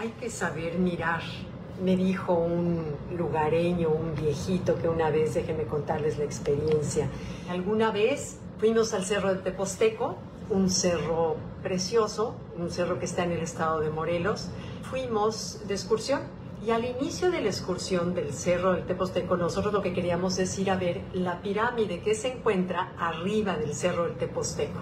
Hay que saber mirar, me dijo un lugareño, un viejito que una vez, déjenme contarles la experiencia. Alguna vez fuimos al cerro de Teposteco, un cerro precioso, un cerro que está en el estado de Morelos. Fuimos de excursión y al inicio de la excursión del cerro del Teposteco, nosotros lo que queríamos es ir a ver la pirámide que se encuentra arriba del cerro del Teposteco.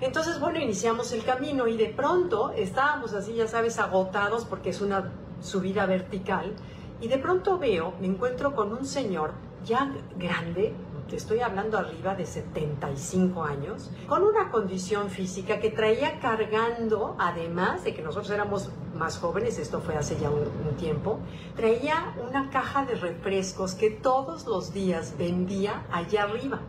Entonces, bueno, iniciamos el camino y de pronto estábamos así, ya sabes, agotados porque es una subida vertical. Y de pronto veo, me encuentro con un señor ya grande, estoy hablando arriba de 75 años, con una condición física que traía cargando, además de que nosotros éramos más jóvenes, esto fue hace ya un, tiempo, traía una caja de refrescos que todos los días vendía allá arriba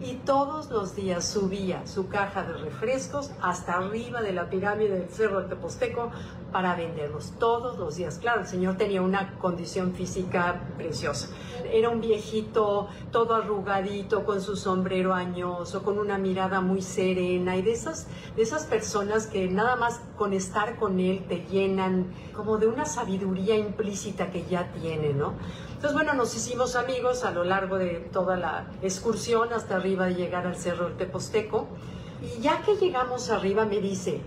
y todos los días subía su caja de refrescos hasta arriba de la pirámide del Cerro de Teposteco para venderlos todos los días. Claro, el señor tenía una condición física preciosa. Era un viejito todo arrugadito, con su sombrero añoso, con una mirada muy serena y de esas, de esas personas que nada más con estar con él te llenan como de una sabiduría implícita que ya tiene, ¿no? Entonces, bueno, nos hicimos amigos a lo largo de toda la excursión hasta arriba de llegar al Cerro del Teposteco. Y ya que llegamos arriba me dice,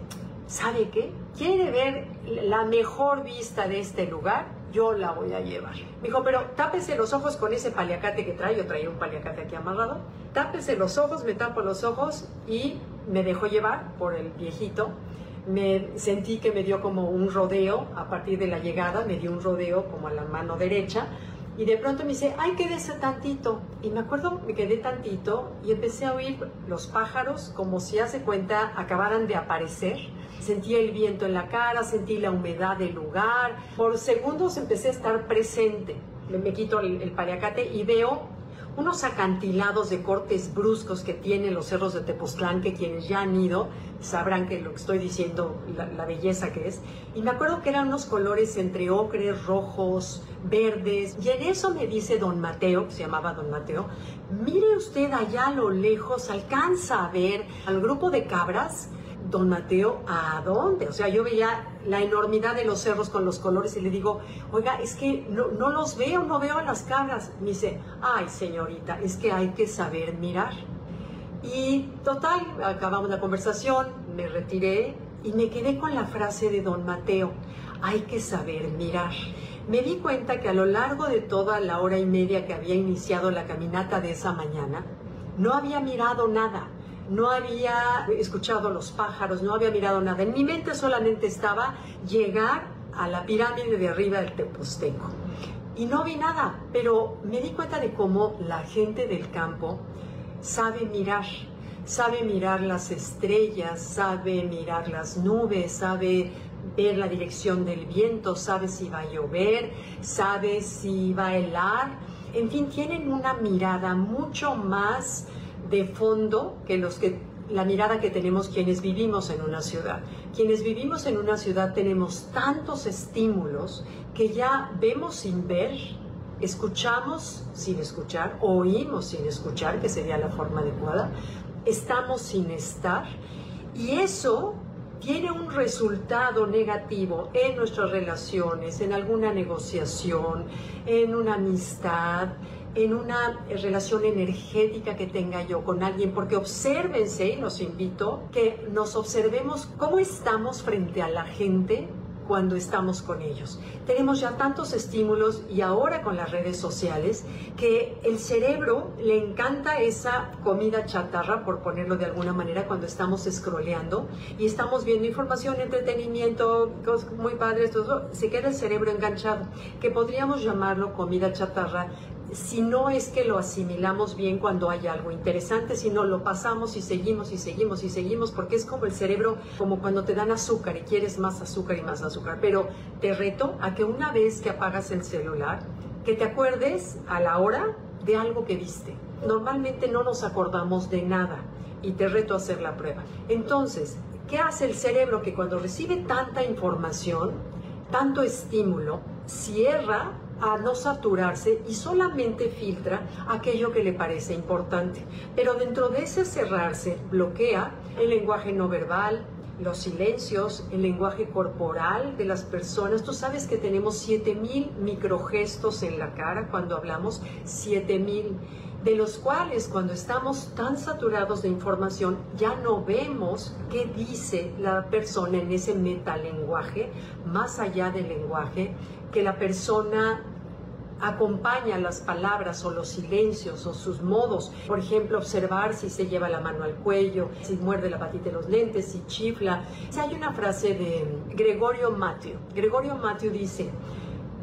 ¿sabe qué? ¿Quiere ver la mejor vista de este lugar? Yo la voy a llevar. Me dijo, pero tápese los ojos con ese paliacate que trae. Yo traía un paliacate aquí amarrado. Tápese los ojos, me tapo los ojos y me dejó llevar por el viejito me sentí que me dio como un rodeo a partir de la llegada, me dio un rodeo como a la mano derecha y de pronto me dice, ay, quédese tantito. Y me acuerdo, me quedé tantito y empecé a oír los pájaros como si hace cuenta acabaran de aparecer. Sentí el viento en la cara, sentí la humedad del lugar. Por segundos empecé a estar presente. Me, quito el, el y veo unos acantilados de cortes bruscos que tienen los cerros de Tepoztlán, que quienes ya han ido sabrán que lo que estoy diciendo, la, belleza que es. Y me acuerdo que eran unos colores entre ocres, rojos, verdes. Y en eso me dice don Mateo, que se llamaba don Mateo, mire usted allá a lo lejos, alcanza a ver al grupo de cabras don Mateo, ¿a dónde? O sea, yo veía la enormidad de los cerros con los colores y le digo, oiga, es que no, los veo, no veo a las cabras. Me dice, ay señorita, es que hay que saber mirar. Y total, acabamos la conversación, me retiré y me quedé con la frase de don Mateo, hay que saber mirar. Me di cuenta que a lo largo de toda la hora y media que había iniciado la caminata de esa mañana, no había mirado nada no había escuchado los pájaros, no había mirado nada. En mi mente solamente estaba llegar a la pirámide de arriba del Teposteco. Y no vi nada, pero me di cuenta de cómo la gente del campo sabe mirar, sabe mirar las estrellas, sabe mirar las nubes, sabe ver la dirección del viento, sabe si va a llover, sabe si va a helar. En fin, tienen una mirada mucho más de fondo que los que la mirada que tenemos quienes vivimos en una ciudad. Quienes vivimos en una ciudad tenemos tantos estímulos que ya vemos sin ver, escuchamos sin escuchar, oímos sin escuchar, que sería la forma adecuada, estamos sin estar y eso tiene un resultado negativo en nuestras relaciones, en alguna negociación, en una amistad, en una relación energética que tenga yo con alguien, porque obsérvense, y los invito, que nos observemos cómo estamos frente a la gente cuando estamos con ellos. Tenemos ya tantos estímulos y ahora con las redes sociales que el cerebro le encanta esa comida chatarra, por ponerlo de alguna manera, cuando estamos scrolleando y estamos viendo información, entretenimiento, cosas muy padres, todo se queda el cerebro enganchado, que podríamos llamarlo comida chatarra si no es que lo asimilamos bien cuando hay algo interesante, sino lo pasamos y seguimos y seguimos y seguimos, porque es como el cerebro, como cuando te dan azúcar y quieres más azúcar y más azúcar. Pero te reto a que una vez que apagas el celular, que te acuerdes a la hora de algo que viste. Normalmente no nos acordamos de nada y te reto a hacer la prueba. Entonces, ¿qué hace el cerebro que cuando recibe tanta información, tanto estímulo, cierra a no saturarse y solamente filtra aquello que le parece importante. Pero dentro de ese cerrarse bloquea el lenguaje no verbal, los silencios, el lenguaje corporal de las personas. Tú sabes que tenemos 7000 microgestos en la cara cuando hablamos, 7000 de los cuales cuando estamos tan saturados de información ya no vemos qué dice la persona en ese metalenguaje, más allá del lenguaje, que la persona acompaña las palabras o los silencios o sus modos. Por ejemplo, observar si se lleva la mano al cuello, si muerde la patita de los lentes, si chifla. Si hay una frase de Gregorio Matthew. Gregorio Matthew dice,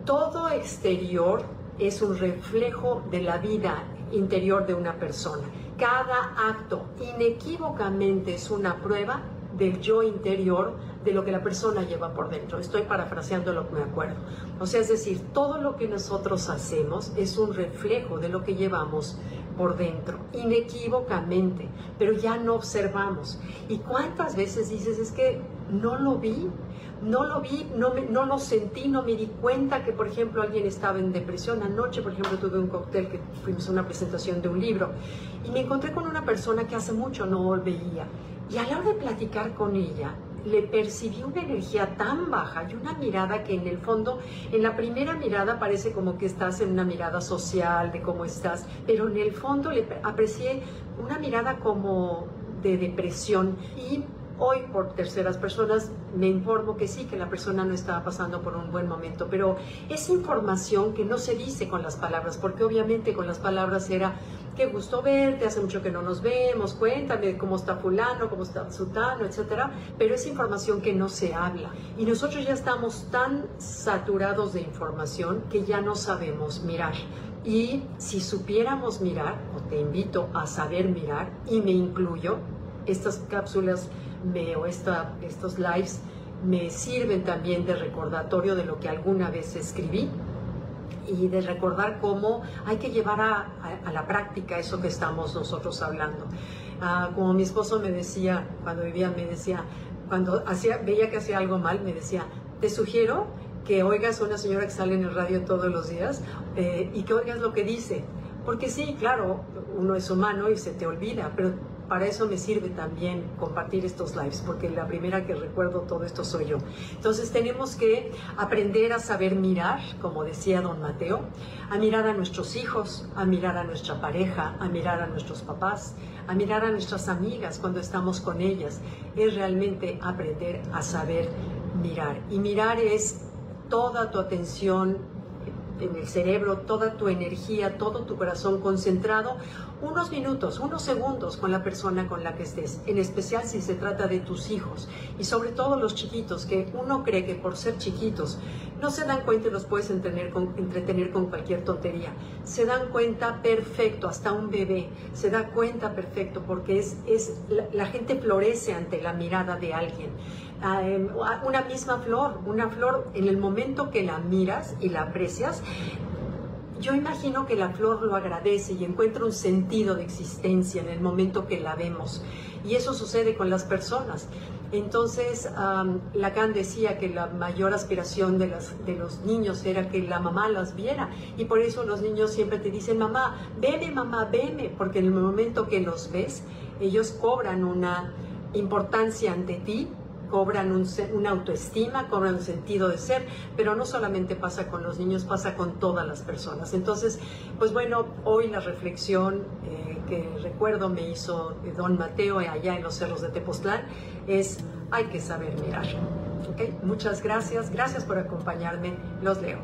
todo exterior es un reflejo de la vida interior de una persona. Cada acto inequívocamente es una prueba del yo interior, de lo que la persona lleva por dentro. Estoy parafraseando lo que me acuerdo. O sea, es decir, todo lo que nosotros hacemos es un reflejo de lo que llevamos por dentro, inequívocamente, pero ya no observamos. ¿Y cuántas veces dices, es que no lo vi? No lo vi, no, no lo sentí, no me di cuenta que, por ejemplo, alguien estaba en depresión. Anoche, por ejemplo, tuve un cóctel que fuimos a una presentación de un libro y me encontré con una persona que hace mucho no veía. Y a la hora de platicar con ella, le percibí una energía tan baja y una mirada que en el fondo, en la primera mirada parece como que estás en una mirada social de cómo estás, pero en el fondo le aprecié una mirada como de depresión. Y Hoy, por terceras personas, me informo que sí, que la persona no estaba pasando por un buen momento, pero es información que no se dice con las palabras, porque obviamente con las palabras era, qué gusto verte, hace mucho que no nos vemos, cuéntame cómo está fulano, cómo está sutano, etcétera, pero es información que no se habla. Y nosotros ya estamos tan saturados de información que ya no sabemos mirar. Y si supiéramos mirar, o te invito a saber mirar, y me incluyo, estas cápsulas me, o esta, estos lives me sirven también de recordatorio de lo que alguna vez escribí y de recordar cómo hay que llevar a, la práctica eso que estamos nosotros hablando. Ah, como mi esposo me decía, cuando vivía, me decía, cuando hacía, veía que hacía algo mal, me decía, te sugiero que oigas a una señora que sale en el radio todos los días eh, y que oigas lo que dice. Porque sí, claro, uno es humano y se te olvida, pero para eso me sirve también compartir estos lives, porque la primera que recuerdo todo esto soy yo. Entonces tenemos que aprender a saber mirar, como decía don Mateo, a mirar a nuestros hijos, a mirar a nuestra pareja, a mirar a nuestros papás, a mirar a nuestras amigas cuando estamos con ellas. Es realmente aprender a saber mirar. Y mirar es toda tu atención en el cerebro, toda tu energía, todo tu corazón concentrado unos minutos, unos segundos con la persona con la que estés, en especial si se trata de tus hijos y sobre todo los chiquitos, que uno cree que por ser chiquitos no se dan cuenta y los puedes entretener con, entretener con cualquier tontería. Se dan cuenta perfecto, hasta un bebé se da cuenta perfecto porque es, es la gente florece ante la mirada de alguien. Ah, em, una misma flor, una flor en el momento que la miras y la aprecias, yo imagino que la flor lo agradece y encuentra un sentido de existencia en el momento que la vemos. Y eso sucede con las personas. Entonces, Lacan decía que la mayor aspiración de, las, de los niños era que la mamá las viera. Y por eso los niños siempre te dicen, mamá, veme, mamá, veme. Porque en el momento que los ves, ellos cobran una importancia ante ti cobran un, una autoestima, cobran un sentido de ser, pero no solamente pasa con los niños, pasa con todas las personas. Entonces, pues bueno, hoy la reflexión eh, que recuerdo me hizo don Mateo allá en los cerros de Tepoztlán es hay que saber mirar. ¿Okay? Muchas gracias, gracias por acompañarme, los leo.